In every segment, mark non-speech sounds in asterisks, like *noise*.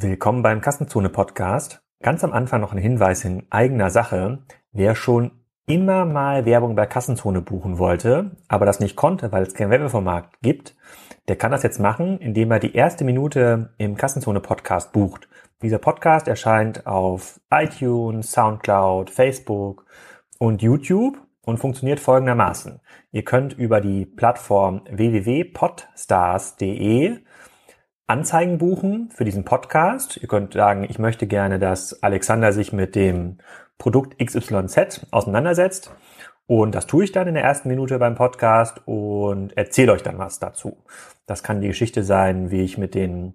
Willkommen beim Kassenzone Podcast. Ganz am Anfang noch ein Hinweis in eigener Sache. Wer schon immer mal Werbung bei Kassenzone buchen wollte, aber das nicht konnte, weil es kein Werbeformat gibt, der kann das jetzt machen, indem er die erste Minute im Kassenzone Podcast bucht. Dieser Podcast erscheint auf iTunes, SoundCloud, Facebook und YouTube und funktioniert folgendermaßen. Ihr könnt über die Plattform www.podstars.de Anzeigen buchen für diesen Podcast. Ihr könnt sagen, ich möchte gerne, dass Alexander sich mit dem Produkt XYZ auseinandersetzt. Und das tue ich dann in der ersten Minute beim Podcast und erzähle euch dann was dazu. Das kann die Geschichte sein, wie ich mit den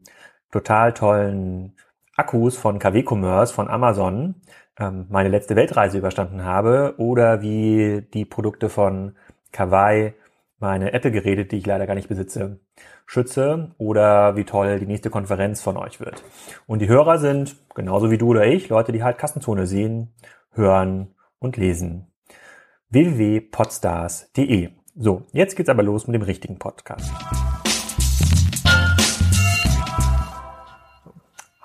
total tollen Akkus von KW Commerce von Amazon ähm, meine letzte Weltreise überstanden habe oder wie die Produkte von Kawaii meine Apple-Geräte, die ich leider gar nicht besitze, schütze oder wie toll die nächste Konferenz von euch wird. Und die Hörer sind, genauso wie du oder ich, Leute, die halt Kassenzone sehen, hören und lesen. www.podstars.de So, jetzt geht's aber los mit dem richtigen Podcast.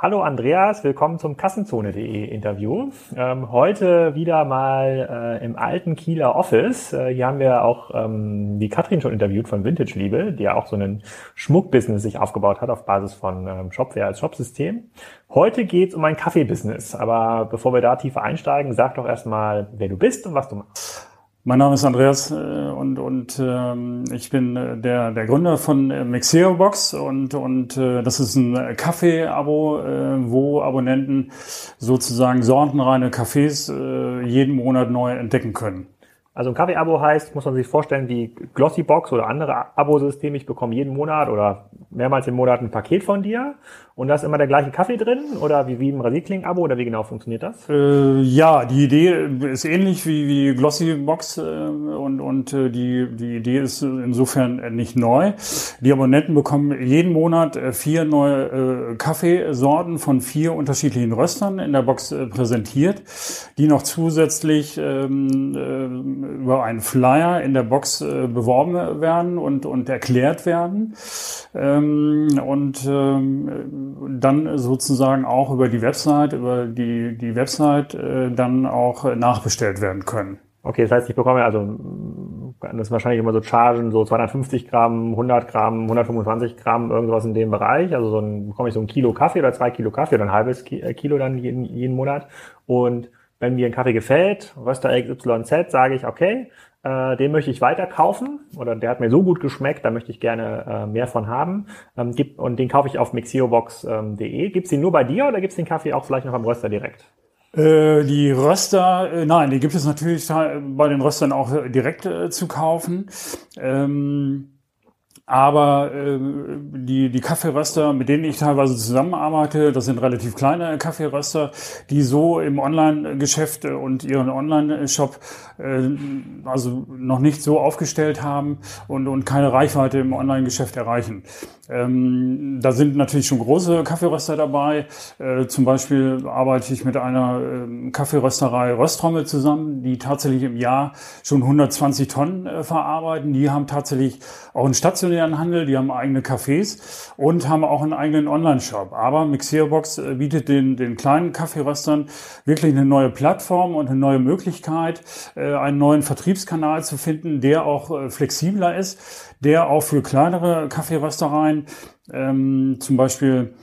Hallo Andreas, willkommen zum Kassenzone.de Interview. Ähm, heute wieder mal äh, im alten Kieler Office. Äh, hier haben wir auch ähm, die Katrin schon interviewt von Vintage Liebe, die ja auch so einen Schmuckbusiness sich aufgebaut hat auf Basis von ähm, Shopware als Shopsystem. Heute geht's um ein Kaffeebusiness, aber bevor wir da tiefer einsteigen, sag doch erstmal, wer du bist und was du machst. Mein Name ist Andreas äh, und, und ähm, ich bin äh, der, der Gründer von äh, Mixeo Box und, und äh, das ist ein Kaffee-Abo, äh, wo Abonnenten sozusagen sortenreine Kaffees äh, jeden Monat neu entdecken können. Also ein Kaffee-Abo heißt, muss man sich vorstellen, wie Glossybox oder andere Abosysteme. Ich bekomme jeden Monat oder mehrmals im Monat ein Paket von dir und da ist immer der gleiche Kaffee drin oder wie, wie im Rasierkling-Abo oder wie genau funktioniert das? Äh, ja, die Idee ist ähnlich wie, wie Glossybox äh, und, und äh, die, die Idee ist insofern nicht neu. Die Abonnenten bekommen jeden Monat äh, vier neue äh, Kaffeesorten von vier unterschiedlichen Röstern in der Box äh, präsentiert, die noch zusätzlich ähm, äh, über einen Flyer in der Box äh, beworben werden und, und erklärt werden. Ähm, und ähm, dann sozusagen auch über die Website, über die, die Website äh, dann auch nachbestellt werden können. Okay, das heißt, ich bekomme also, das ist wahrscheinlich immer so Chargen, so 250 Gramm, 100 Gramm, 125 Gramm, irgendwas in dem Bereich. Also so ein, bekomme ich so ein Kilo Kaffee oder zwei Kilo Kaffee oder ein halbes äh, Kilo dann jeden, jeden Monat. Und wenn mir ein Kaffee gefällt, Röster XYZ, sage ich, okay, äh, den möchte ich weiter kaufen oder der hat mir so gut geschmeckt, da möchte ich gerne äh, mehr von haben. Ähm, gibt, und den kaufe ich auf mixiobox.de. Ähm, gibt's den nur bei dir oder gibt's den Kaffee auch vielleicht noch am Röster direkt? Äh, die Röster, äh, nein, die gibt es natürlich bei den Röstern auch direkt äh, zu kaufen. Ähm aber äh, die, die Kaffeeröster, mit denen ich teilweise zusammenarbeite, das sind relativ kleine Kaffeeröster, die so im Online-Geschäft und ihren Online-Shop äh, also noch nicht so aufgestellt haben und, und keine Reichweite im Online-Geschäft erreichen. Ähm, da sind natürlich schon große Kaffeeröster dabei. Äh, zum Beispiel arbeite ich mit einer äh, Kaffeerösterei Röstrommel zusammen, die tatsächlich im Jahr schon 120 Tonnen äh, verarbeiten. Die haben tatsächlich auch einen stationären Handel, die haben eigene Cafés und haben auch einen eigenen Online-Shop. Aber Mixerobox äh, bietet den, den kleinen Kaffeeröstern wirklich eine neue Plattform und eine neue Möglichkeit, äh, einen neuen Vertriebskanal zu finden, der auch äh, flexibler ist der auch für kleinere Kaffeeröstereien ähm, zum Beispiel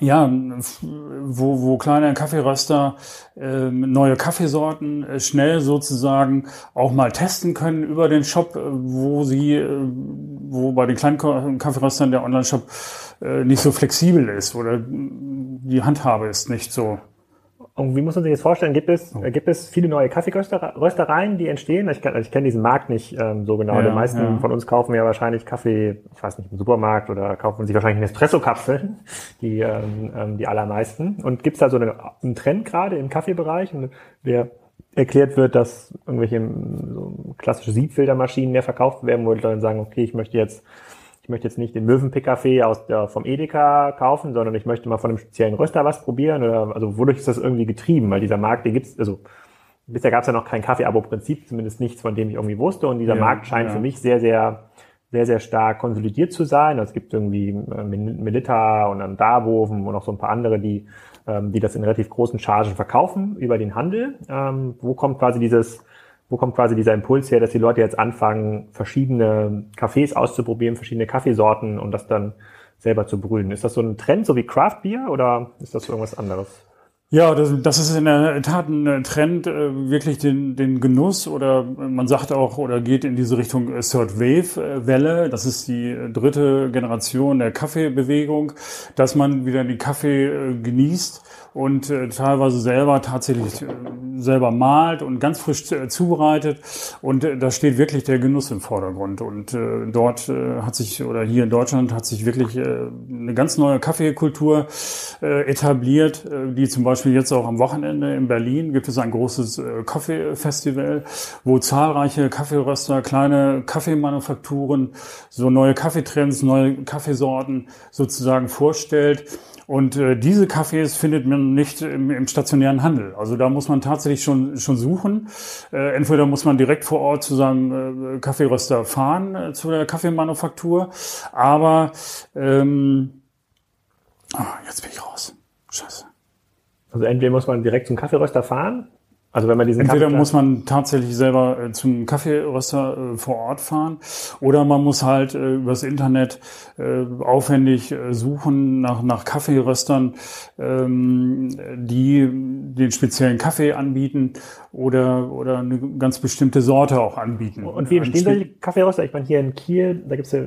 ja, wo, wo kleine Kaffeeröster äh, neue Kaffeesorten äh, schnell sozusagen auch mal testen können über den Shop, äh, wo sie, äh, wo bei den kleinen Kaffeeröstern der Online-Shop nicht so flexibel ist oder die Handhabe ist nicht so und wie muss man sich das vorstellen? Gibt es, oh. gibt es viele neue Kaffeeröstereien, die entstehen? Ich, ich kenne diesen Markt nicht ähm, so genau. Ja, die meisten ja. von uns kaufen ja wahrscheinlich Kaffee, ich weiß nicht, im Supermarkt oder kaufen sich wahrscheinlich Nespresso-Kapseln, die, ähm, ähm, die allermeisten. Und gibt es da so eine, einen Trend gerade im Kaffeebereich, der erklärt wird, dass irgendwelche so klassische Siebfiltermaschinen mehr verkauft werden, wo die Leute sagen, okay, ich möchte jetzt ich möchte jetzt nicht den Möwenpick-Kaffee aus der, vom Edeka kaufen, sondern ich möchte mal von einem speziellen Röster was probieren. Oder, also wodurch ist das irgendwie getrieben? Weil dieser Markt, den gibt's, also bisher gab es ja noch kein Kaffee-Abo-Prinzip, zumindest nichts, von dem ich irgendwie wusste. Und dieser ja, Markt scheint ja. für mich sehr, sehr sehr, sehr stark konsolidiert zu sein. Es gibt irgendwie äh, Melita und dann Darboven und noch so ein paar andere, die, ähm, die das in relativ großen Chargen verkaufen über den Handel. Ähm, wo kommt quasi dieses, wo kommt quasi dieser Impuls her, dass die Leute jetzt anfangen, verschiedene Kaffees auszuprobieren, verschiedene Kaffeesorten und das dann selber zu brühen? Ist das so ein Trend, so wie Craft Beer oder ist das irgendwas anderes? Ja, das, das ist in der Tat ein Trend, äh, wirklich den, den Genuss oder man sagt auch oder geht in diese Richtung äh, Third Wave äh, Welle. Das ist die dritte Generation der Kaffeebewegung, dass man wieder den Kaffee genießt und äh, teilweise selber tatsächlich äh, selber malt und ganz frisch äh, zubereitet. Und äh, da steht wirklich der Genuss im Vordergrund. Und äh, dort äh, hat sich, oder hier in Deutschland hat sich wirklich äh, eine ganz neue Kaffeekultur äh, etabliert, äh, die zum Beispiel jetzt auch am Wochenende in Berlin gibt es ein großes äh, Kaffeefestival, wo zahlreiche Kaffeeröster, kleine Kaffeemanufakturen so neue Kaffeetrends, neue Kaffeesorten sozusagen vorstellt. Und äh, diese Kaffees findet man nicht im, im stationären Handel. Also da muss man tatsächlich schon, schon suchen. Äh, entweder muss man direkt vor Ort zu seinem äh, Kaffeeröster fahren, äh, zu der Kaffeemanufaktur. Aber ähm, oh, jetzt bin ich raus. Scheiße. Also entweder muss man direkt zum Kaffeeröster fahren also wenn man diesen Entweder Kaffee muss man tatsächlich selber äh, zum Kaffeeröster äh, vor Ort fahren oder man muss halt äh, übers Internet äh, aufwendig suchen nach, nach Kaffeeröstern, ähm, die den speziellen Kaffee anbieten oder, oder eine ganz bestimmte Sorte auch anbieten. Und wie entstehen solche Kaffeeröster? Ich meine, hier in Kiel, da gibt's ja,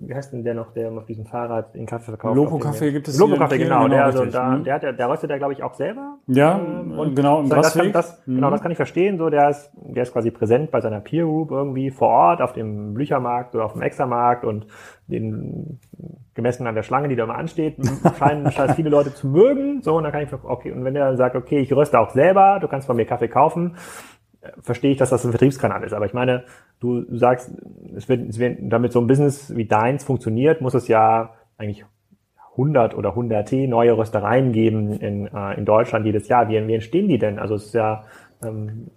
wie heißt denn der noch, der auf diesem Fahrrad den Kaffee verkauft? Loco Kaffee gibt es Loco Kaffee, genau. genau der, also, da, der, hat, der röstet der, glaube ich, auch selber. Ja, ähm, und genau, im das, das, mhm. Genau, das kann ich verstehen. So, der ist, der ist quasi präsent bei seiner Peer Group irgendwie vor Ort auf dem Blüchermarkt oder auf dem Extramarkt und den gemessen an der Schlange, die da mal ansteht, *laughs* scheinen, scheinen viele Leute zu mögen. So, und dann kann ich, okay, und wenn der dann sagt, okay, ich röste auch selber, du kannst von mir Kaffee kaufen, äh, verstehe ich, dass das ein Vertriebskanal ist. Aber ich meine, du sagst, es wird, es wird damit so ein Business wie deins funktioniert, muss es ja eigentlich 100 oder 100 T neue Röstereien geben in, äh, in Deutschland jedes Jahr. Wie, wie entstehen die denn? Also es ist ja ähm,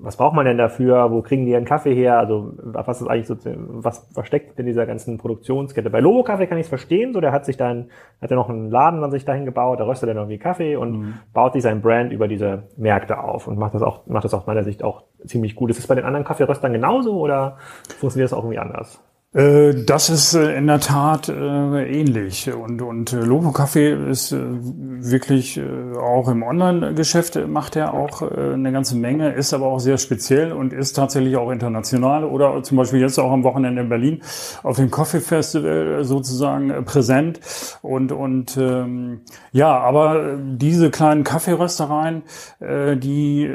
was braucht man denn dafür? Wo kriegen die ihren Kaffee her? Also was ist eigentlich so, was versteckt in dieser ganzen Produktionskette? Bei Lobo Kaffee kann ich es verstehen, so der hat sich dann, hat er noch einen Laden an sich dahin gebaut, da röstet er noch wie Kaffee und mhm. baut sich sein Brand über diese Märkte auf und macht das auch, macht das aus meiner Sicht auch ziemlich gut. Ist es bei den anderen Kaffeeröstern genauso oder funktioniert das auch irgendwie anders? Äh, das ist äh, in der Tat äh, ähnlich. Und und Lobo Kaffee ist wirklich auch im Online-Geschäft macht er auch eine ganze Menge, ist aber auch sehr speziell und ist tatsächlich auch international oder zum Beispiel jetzt auch am Wochenende in Berlin auf dem Coffee Festival sozusagen präsent. Und und ähm, ja, aber diese kleinen Kaffeeröstereien, die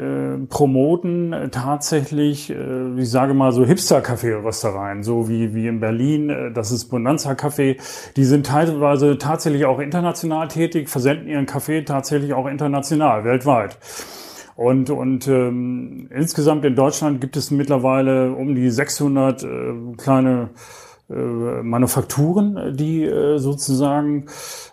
promoten tatsächlich, ich sage mal so Hipster-Kaffeeröstereien, so wie wie wie in Berlin, äh, das ist Bonanza Café, die sind teilweise tatsächlich auch international tätig, versenden ihren Kaffee tatsächlich auch international, weltweit. Und, und ähm, insgesamt in Deutschland gibt es mittlerweile um die 600 äh, kleine Manufakturen, die äh, sozusagen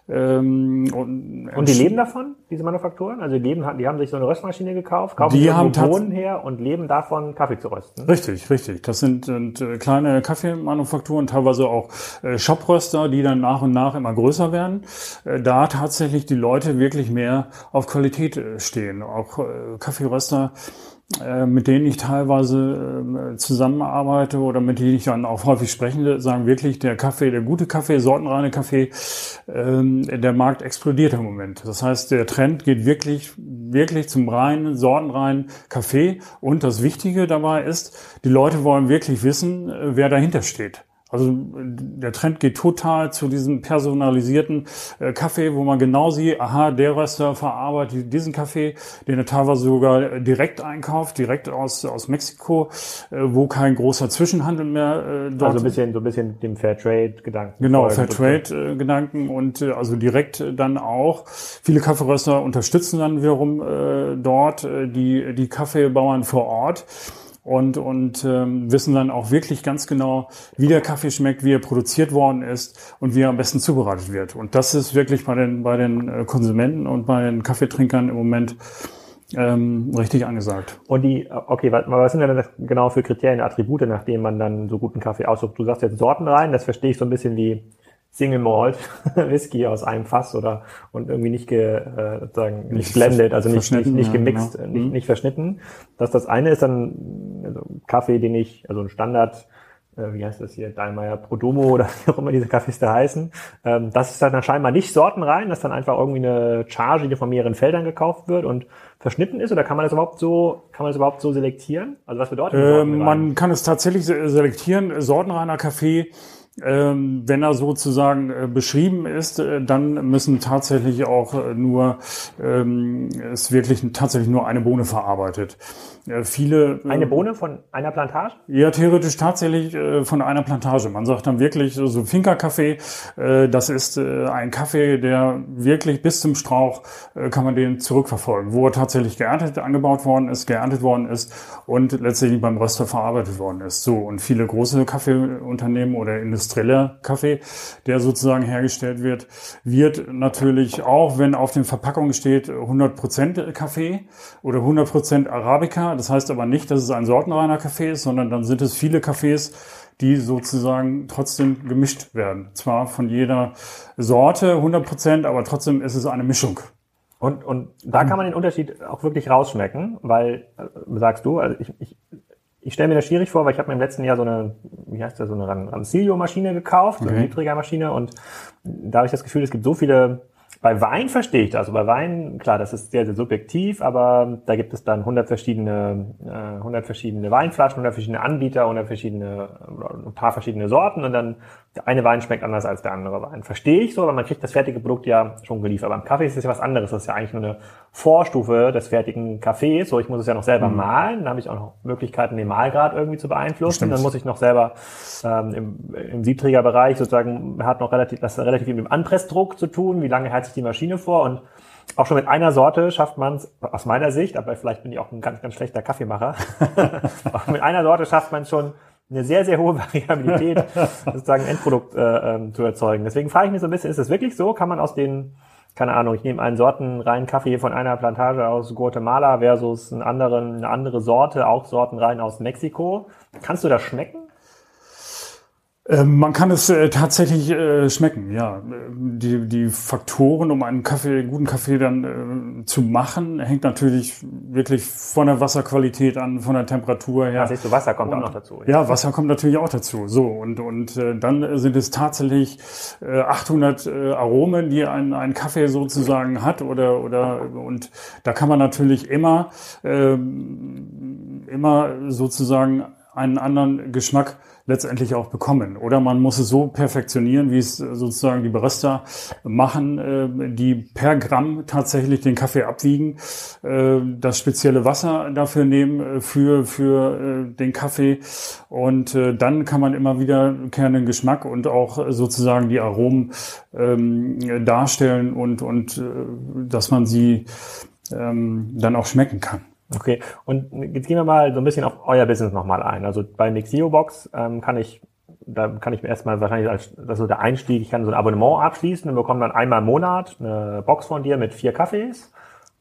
ähm, und, und die leben davon, diese Manufakturen? Also die leben, die haben sich so eine Röstmaschine gekauft, kaufen die haben Bohnen her und leben davon, Kaffee zu rösten. Richtig, richtig. Das sind, sind äh, kleine Kaffeemanufakturen, teilweise auch äh, Shopröster, die dann nach und nach immer größer werden. Äh, da tatsächlich die Leute wirklich mehr auf Qualität äh, stehen. Auch äh, Kaffeeröster äh, mit denen ich teilweise äh, zusammenarbeite oder mit denen ich dann auch häufig spreche, sagen wirklich, der Kaffee, der gute Kaffee, sortenreine Kaffee, ähm, der Markt explodiert im Moment. Das heißt, der Trend geht wirklich, wirklich zum reinen, sortenreinen Kaffee. Und das Wichtige dabei ist, die Leute wollen wirklich wissen, äh, wer dahinter steht. Also der Trend geht total zu diesem personalisierten äh, Kaffee, wo man genau sieht, aha, der Röster verarbeitet diesen Kaffee, den er teilweise sogar direkt einkauft, direkt aus, aus Mexiko, äh, wo kein großer Zwischenhandel mehr äh, dort. Also ein bisschen, so ein bisschen dem Fairtrade-Gedanken. Genau, Fairtrade-Gedanken und äh, also direkt dann auch. Viele Kaffeeröster unterstützen dann wiederum äh, dort äh, die, die Kaffeebauern vor Ort und, und ähm, wissen dann auch wirklich ganz genau, wie der Kaffee schmeckt, wie er produziert worden ist und wie er am besten zubereitet wird. Und das ist wirklich bei den, bei den äh, Konsumenten und bei den Kaffeetrinkern im Moment ähm, richtig angesagt. Und die, okay, was, was sind denn das genau für Kriterien, Attribute, nachdem man dann so guten Kaffee aussucht? Du sagst jetzt Sorten rein, das verstehe ich so ein bisschen wie Single Malt *laughs* Whisky aus einem Fass oder und irgendwie nicht ge, äh, sozusagen nicht, blended, also nicht, nicht, nicht gemixt, ja, genau. nicht, mhm. nicht verschnitten. Das das eine ist dann also Kaffee, den ich, also ein Standard äh, wie heißt das hier, Dahlmeier Prodomo oder *laughs* wie auch immer diese Kaffees da heißen. Ähm, das ist dann scheinbar nicht sortenrein, das ist dann einfach irgendwie eine Charge, die von mehreren Feldern gekauft wird und verschnitten ist, oder kann man das überhaupt so, kann man das überhaupt so selektieren? Also was bedeutet das? Ähm, man kann es tatsächlich selektieren. Sortenreiner Kaffee wenn er sozusagen äh, beschrieben ist, äh, dann müssen tatsächlich auch äh, nur ähm, es wirklich tatsächlich nur eine Bohne verarbeitet. Viele. Eine Bohne von einer Plantage? Ja, theoretisch tatsächlich von einer Plantage. Man sagt dann wirklich so Finca-Kaffee. Das ist ein Kaffee, der wirklich bis zum Strauch kann man den zurückverfolgen, wo er tatsächlich geerntet, angebaut worden ist, geerntet worden ist und letztendlich beim Röster verarbeitet worden ist. So und viele große Kaffeeunternehmen oder industrieller Kaffee, der sozusagen hergestellt wird, wird natürlich auch, wenn auf den Verpackungen steht 100% Kaffee oder 100% Arabica das heißt aber nicht, dass es ein sortenreiner Kaffee ist, sondern dann sind es viele Kaffees, die sozusagen trotzdem gemischt werden. Zwar von jeder Sorte 100 Prozent, aber trotzdem ist es eine Mischung. Und, und da kann man den Unterschied auch wirklich rausschmecken, weil, äh, sagst du, also ich, ich, ich stelle mir das schwierig vor, weil ich habe mir im letzten Jahr so eine, wie heißt das, so eine Rancilio-Maschine gekauft, okay. so eine Niedriger-Maschine und da habe ich das Gefühl, es gibt so viele bei Wein verstehe ich das. Also bei Wein, klar, das ist sehr, sehr subjektiv, aber da gibt es dann 100 verschiedene, äh, 100 verschiedene Weinflaschen, 100 verschiedene Anbieter, 100 verschiedene, ein paar verschiedene Sorten und dann der eine Wein schmeckt anders als der andere Wein. Verstehe ich so, aber man kriegt das fertige Produkt ja schon geliefert. Beim Kaffee ist es ja was anderes. Das ist ja eigentlich nur eine Vorstufe des fertigen Kaffees. So, ich muss es ja noch selber mhm. mahlen. Dann habe ich auch noch Möglichkeiten, den Mahlgrad irgendwie zu beeinflussen. Stimmt. Dann muss ich noch selber ähm, im, im Siebträgerbereich sozusagen, hat noch relativ, das relativ viel mit dem Anpressdruck zu tun. Wie lange hält sich die Maschine vor? Und auch schon mit einer Sorte schafft man es, aus meiner Sicht, aber vielleicht bin ich auch ein ganz, ganz schlechter Kaffeemacher, *laughs* auch mit einer Sorte schafft man schon eine sehr, sehr hohe Variabilität, *laughs* sozusagen Endprodukt äh, ähm, zu erzeugen. Deswegen frage ich mich so ein bisschen, ist es wirklich so? Kann man aus den, keine Ahnung, ich nehme einen sortenreinen Kaffee von einer Plantage aus Guatemala versus einen anderen, eine andere Sorte, auch sortenrein aus Mexiko. Kannst du das schmecken? Ähm, man kann es äh, tatsächlich äh, schmecken, ja. Die, die Faktoren, um einen Kaffee, guten Kaffee dann äh, zu machen, hängt natürlich wirklich von der Wasserqualität an, von der Temperatur her. Siehst du, Wasser kommt und, auch noch dazu. Ja. ja, Wasser kommt natürlich auch dazu. So und und äh, dann sind es tatsächlich äh, 800 äh, Aromen, die ein, ein Kaffee sozusagen hat oder oder und da kann man natürlich immer äh, immer sozusagen einen anderen Geschmack letztendlich auch bekommen. Oder man muss es so perfektionieren, wie es sozusagen die Barista machen, äh, die per Gramm tatsächlich den Kaffee abwiegen, äh, das spezielle Wasser dafür nehmen äh, für, für den Kaffee und dann kann man immer wieder keinen Geschmack und auch sozusagen die Aromen ähm, darstellen und, und dass man sie ähm, dann auch schmecken kann. Okay, und jetzt gehen wir mal so ein bisschen auf euer Business nochmal ein. Also bei Mixio Box ähm, kann ich, da kann ich mir erstmal wahrscheinlich als das so der Einstieg, ich kann so ein Abonnement abschließen und bekomme dann einmal im Monat eine Box von dir mit vier Kaffees.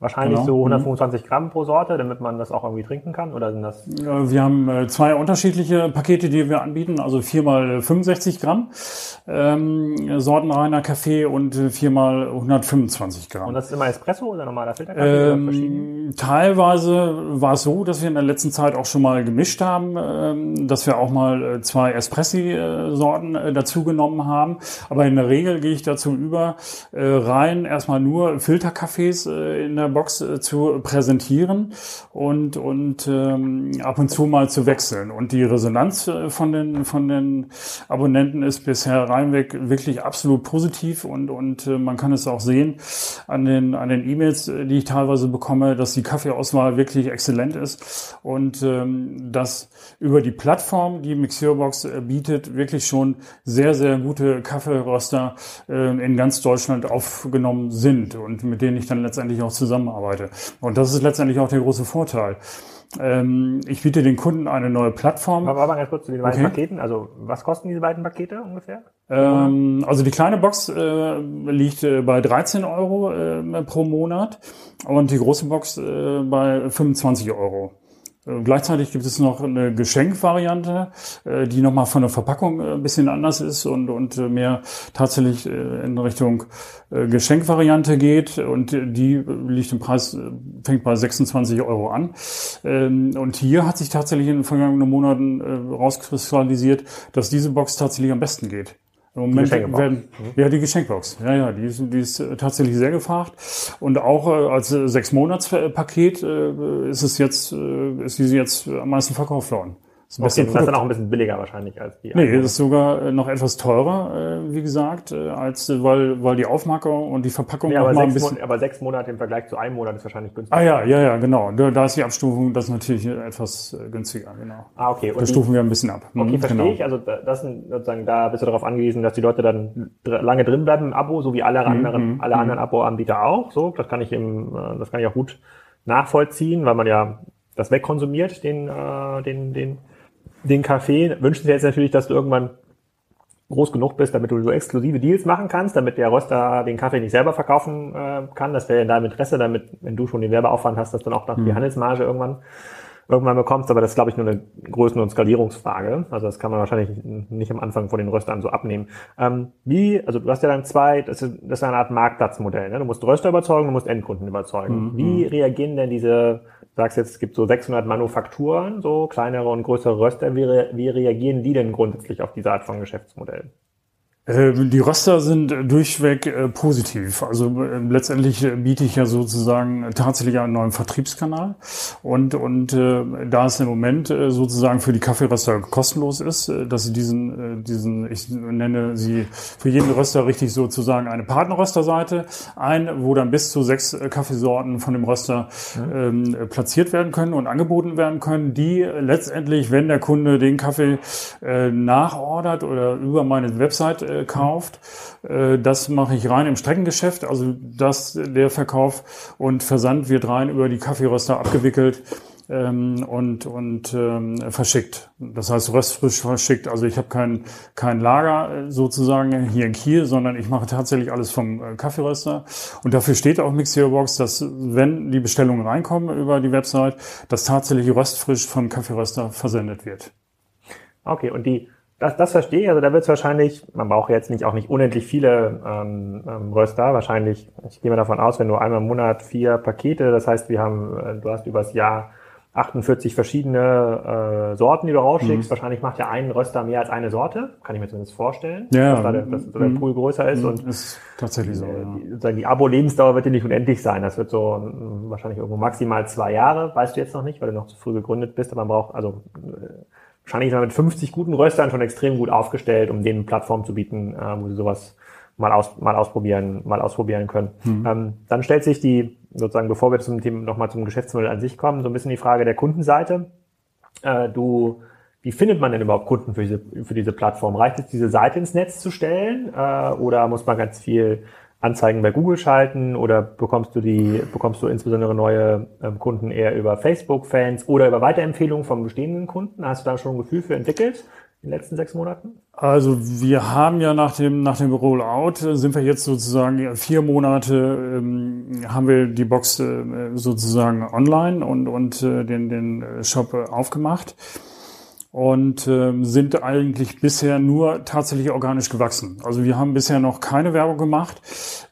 Wahrscheinlich genau. so 125 mhm. Gramm pro Sorte, damit man das auch irgendwie trinken kann, oder sind das? Wir haben äh, zwei unterschiedliche Pakete, die wir anbieten, also viermal 65 Gramm ähm, sortenreiner Kaffee und viermal 125 Gramm. Und das ist immer Espresso oder normaler Filterkaffee? Ähm, teilweise war es so, dass wir in der letzten Zeit auch schon mal gemischt haben, ähm, dass wir auch mal äh, zwei Espressi-Sorten äh, dazu genommen haben. Aber in der Regel gehe ich dazu über, äh, rein erstmal nur Filterkaffees äh, in der Box äh, zu präsentieren und, und ähm, ab und zu mal zu wechseln. Und die Resonanz äh, von den, von den Abonnenten ist bisher reinweg wirklich absolut positiv und, und äh, man kann es auch sehen an den, an den E-Mails, äh, die ich teilweise bekomme, dass die Kaffeeauswahl wirklich exzellent ist und ähm, dass über die Plattform, die Mixierbox bietet, wirklich schon sehr, sehr gute Kaffeeröster äh, in ganz Deutschland aufgenommen sind und mit denen ich dann letztendlich auch zusammen zusammenarbeite. Und das ist letztendlich auch der große Vorteil. Ähm, ich biete den Kunden eine neue Plattform. Aber mal ganz kurz zu den beiden okay. Paketen. Also was kosten diese beiden Pakete ungefähr? Ähm, also die kleine Box äh, liegt äh, bei 13 Euro äh, pro Monat und die große Box äh, bei 25 Euro. Äh, gleichzeitig gibt es noch eine Geschenkvariante, äh, die nochmal von der Verpackung äh, ein bisschen anders ist und, und mehr tatsächlich in Richtung Geschenkvariante geht und die liegt im Preis, fängt bei 26 Euro an. Ähm, und hier hat sich tatsächlich in den vergangenen Monaten rauskristallisiert, dass diese Box tatsächlich am besten geht. Im Moment werden, ja, die Geschenkbox. Ja, ja, die ist, die ist äh, tatsächlich sehr gefragt. Und auch äh, als äh, sechs Monatspaket äh, ist es jetzt, äh, ist diese jetzt am meisten verkauft worden. Das ist dann auch ein bisschen billiger wahrscheinlich als die. Nee, andere. ist sogar äh, noch etwas teurer, äh, wie gesagt, äh, als weil weil die Aufmarke und die Verpackung nee, aber, mal ein bisschen aber sechs Monate im Vergleich zu einem Monat ist wahrscheinlich günstiger. Ah ja, ja, ja, genau. Da, ist die Abstufung das ist natürlich etwas günstiger, genau. Ah okay. Und da stufen wir ein bisschen ab. Okay, mhm, verstehe genau. ich. Also das sind sozusagen da bist du darauf angewiesen, dass die Leute dann lange drin bleiben im Abo, so wie alle mhm, anderen mhm, alle anderen Abo-Anbieter auch. So, das kann ich im, das kann ich auch gut nachvollziehen, weil man ja das wegkonsumiert, den den den den Kaffee wünschen sie jetzt natürlich, dass du irgendwann groß genug bist, damit du so exklusive Deals machen kannst, damit der Röster den Kaffee nicht selber verkaufen äh, kann. Das wäre in deinem Interesse, damit, wenn du schon den Werbeaufwand hast, dass dann auch noch mhm. die Handelsmarge irgendwann irgendwann bekommst. Aber das ist, glaube ich, nur eine Größen- und Skalierungsfrage. Also das kann man wahrscheinlich nicht am Anfang von den Röstern so abnehmen. Ähm, wie, also du hast ja dann zwei, das ist, das ist eine Art Marktplatzmodell. Ne? Du musst Röster überzeugen, du musst Endkunden überzeugen. Mhm. Wie reagieren denn diese sagst jetzt, es gibt so 600 Manufakturen, so kleinere und größere Röster. Wie, wie reagieren die denn grundsätzlich auf diese Art von Geschäftsmodell? Ähm, die Röster sind durchweg äh, positiv. Also ähm, letztendlich äh, biete ich ja sozusagen tatsächlich einen neuen Vertriebskanal. Und, und äh, da es im Moment sozusagen für die Kaffeeröster kostenlos ist, dass sie diesen, diesen, ich nenne sie für jeden Röster richtig sozusagen eine Partnerrösterseite ein, wo dann bis zu sechs Kaffeesorten von dem Röster mhm. ähm, platziert werden können und angeboten werden können, die letztendlich, wenn der Kunde den Kaffee äh, nachordert oder über meine Website äh, kauft. Äh, das mache ich rein im Streckengeschäft, also das, der Verkauf und Versand wird rein über die Kaffeeröster abgewickelt ähm, und, und ähm, verschickt. Das heißt röstfrisch verschickt. Also ich habe kein, kein Lager äh, sozusagen hier in Kiel, sondern ich mache tatsächlich alles vom äh, Kaffeeröster. Und dafür steht auch Mixierbox, dass wenn die Bestellungen reinkommen über die Website, dass tatsächlich röstfrisch vom Kaffeeröster versendet wird. Okay, und die das, das verstehe ich. Also da wird es wahrscheinlich, man braucht jetzt nicht auch nicht unendlich viele ähm, ähm, Röster. Wahrscheinlich, ich gehe mal davon aus, wenn du einmal im Monat vier Pakete, das heißt, wir haben, äh, du hast übers Jahr 48 verschiedene äh, Sorten, die du rausschickst. Mhm. Wahrscheinlich macht ja ein Röster mehr als eine Sorte, kann ich mir zumindest vorstellen, ja, dass, da der, dass der mhm. Pool größer ist. Mhm. Und ist tatsächlich so. Äh, die, sozusagen die Abo-Lebensdauer wird ja nicht unendlich sein. Das wird so äh, wahrscheinlich irgendwo maximal zwei Jahre, weißt du jetzt noch nicht, weil du noch zu früh gegründet bist. Aber man braucht also äh, wahrscheinlich man mit 50 guten Röstern schon extrem gut aufgestellt, um denen Plattform zu bieten, äh, wo sie sowas mal, aus, mal ausprobieren, mal ausprobieren können. Mhm. Ähm, dann stellt sich die, sozusagen, bevor wir zum Thema nochmal zum Geschäftsmodell an sich kommen, so ein bisschen die Frage der Kundenseite. Äh, du, wie findet man denn überhaupt Kunden für diese, für diese Plattform? Reicht es, diese Seite ins Netz zu stellen, äh, oder muss man ganz viel Anzeigen bei Google schalten oder bekommst du die, bekommst du insbesondere neue ähm, Kunden eher über Facebook-Fans oder über Weiterempfehlungen von bestehenden Kunden? Hast du da schon ein Gefühl für entwickelt? in den letzten sechs Monaten? Also wir haben ja nach dem nach dem Rollout äh, sind wir jetzt sozusagen vier Monate ähm, haben wir die Box äh, sozusagen online und und äh, den den Shop aufgemacht und ähm, sind eigentlich bisher nur tatsächlich organisch gewachsen. Also wir haben bisher noch keine Werbung gemacht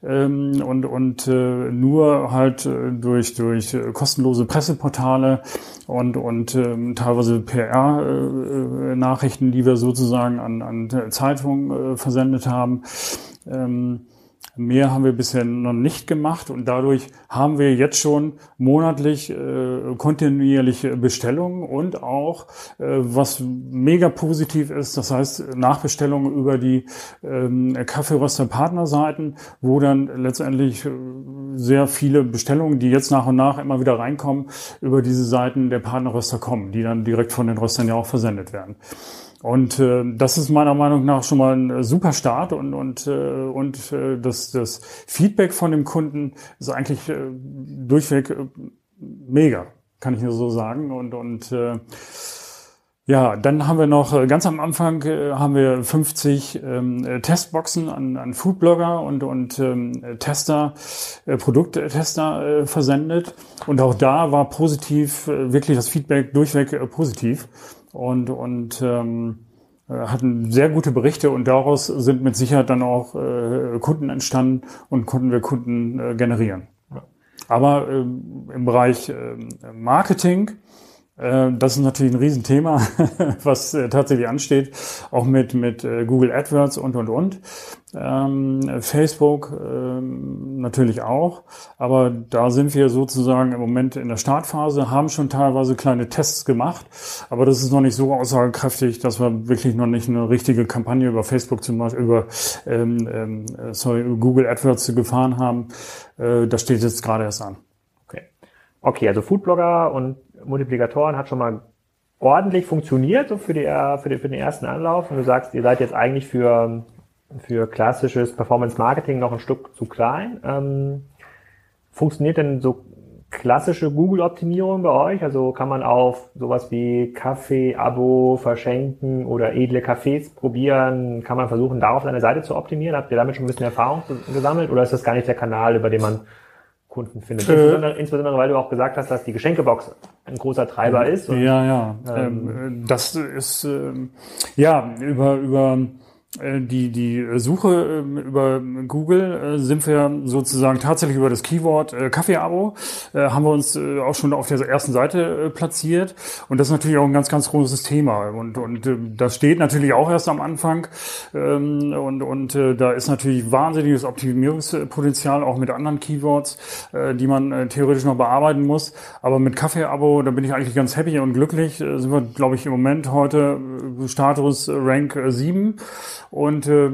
ähm, und, und äh, nur halt äh, durch, durch äh, kostenlose Presseportale und, und ähm, teilweise PR-Nachrichten, äh, die wir sozusagen an, an Zeitungen äh, versendet haben. Ähm, Mehr haben wir bisher noch nicht gemacht und dadurch haben wir jetzt schon monatlich äh, kontinuierlich Bestellungen und auch, äh, was mega positiv ist, das heißt Nachbestellungen über die ähm, Kaffeeröster-Partnerseiten, wo dann letztendlich äh, sehr viele Bestellungen, die jetzt nach und nach immer wieder reinkommen, über diese Seiten der Partnerröster kommen, die dann direkt von den Röstern ja auch versendet werden. Und äh, das ist meiner Meinung nach schon mal ein super Start und und äh, und äh, das das Feedback von dem Kunden ist eigentlich äh, durchweg äh, mega, kann ich nur so sagen und und äh, ja, dann haben wir noch äh, ganz am Anfang äh, haben wir 50 ähm, äh, Testboxen an, an Foodblogger und, und ähm, Tester, äh, Produkttester äh, versendet. Und auch da war positiv, äh, wirklich das Feedback durchweg äh, positiv. Und, und ähm, äh, hatten sehr gute Berichte und daraus sind mit Sicherheit dann auch äh, Kunden entstanden und konnten wir Kunden äh, generieren. Aber äh, im Bereich äh, Marketing das ist natürlich ein Riesenthema, *laughs* was äh, tatsächlich ansteht, auch mit, mit äh, Google AdWords und, und, und. Ähm, Facebook ähm, natürlich auch, aber da sind wir sozusagen im Moment in der Startphase, haben schon teilweise kleine Tests gemacht, aber das ist noch nicht so aussagekräftig, dass wir wirklich noch nicht eine richtige Kampagne über Facebook zum Beispiel, über ähm, ähm, sorry, Google AdWords gefahren haben. Äh, das steht jetzt gerade erst an. Okay. Okay, also Foodblogger und Multiplikatoren hat schon mal ordentlich funktioniert, so für, die, für, die, für den ersten Anlauf. Und du sagst, ihr seid jetzt eigentlich für, für klassisches Performance Marketing noch ein Stück zu klein. Ähm, funktioniert denn so klassische Google-Optimierung bei euch? Also kann man auf sowas wie Kaffee-Abo verschenken oder edle Cafés probieren? Kann man versuchen, darauf seine Seite zu optimieren? Habt ihr damit schon ein bisschen Erfahrung gesammelt oder ist das gar nicht der Kanal, über den man Kunden findet. Äh, insbesondere, insbesondere, weil du auch gesagt hast, dass die Geschenkebox ein großer Treiber ist. Und, ja, ja. Ähm, ähm, das ist ähm, ja über über äh, die, die Suche ähm, über Google äh, sind wir sozusagen tatsächlich über das Keyword äh, Kaffee-Abo, haben wir uns auch schon auf der ersten Seite platziert. Und das ist natürlich auch ein ganz, ganz großes Thema. Und, und das steht natürlich auch erst am Anfang. Ähm, und, und da ist natürlich wahnsinniges Optimierungspotenzial auch mit anderen Keywords, die man theoretisch noch bearbeiten muss. Aber mit Kaffee-Abo, da bin ich eigentlich ganz happy und glücklich. Sind wir, glaube ich, im Moment heute Status Rank 7. Und äh,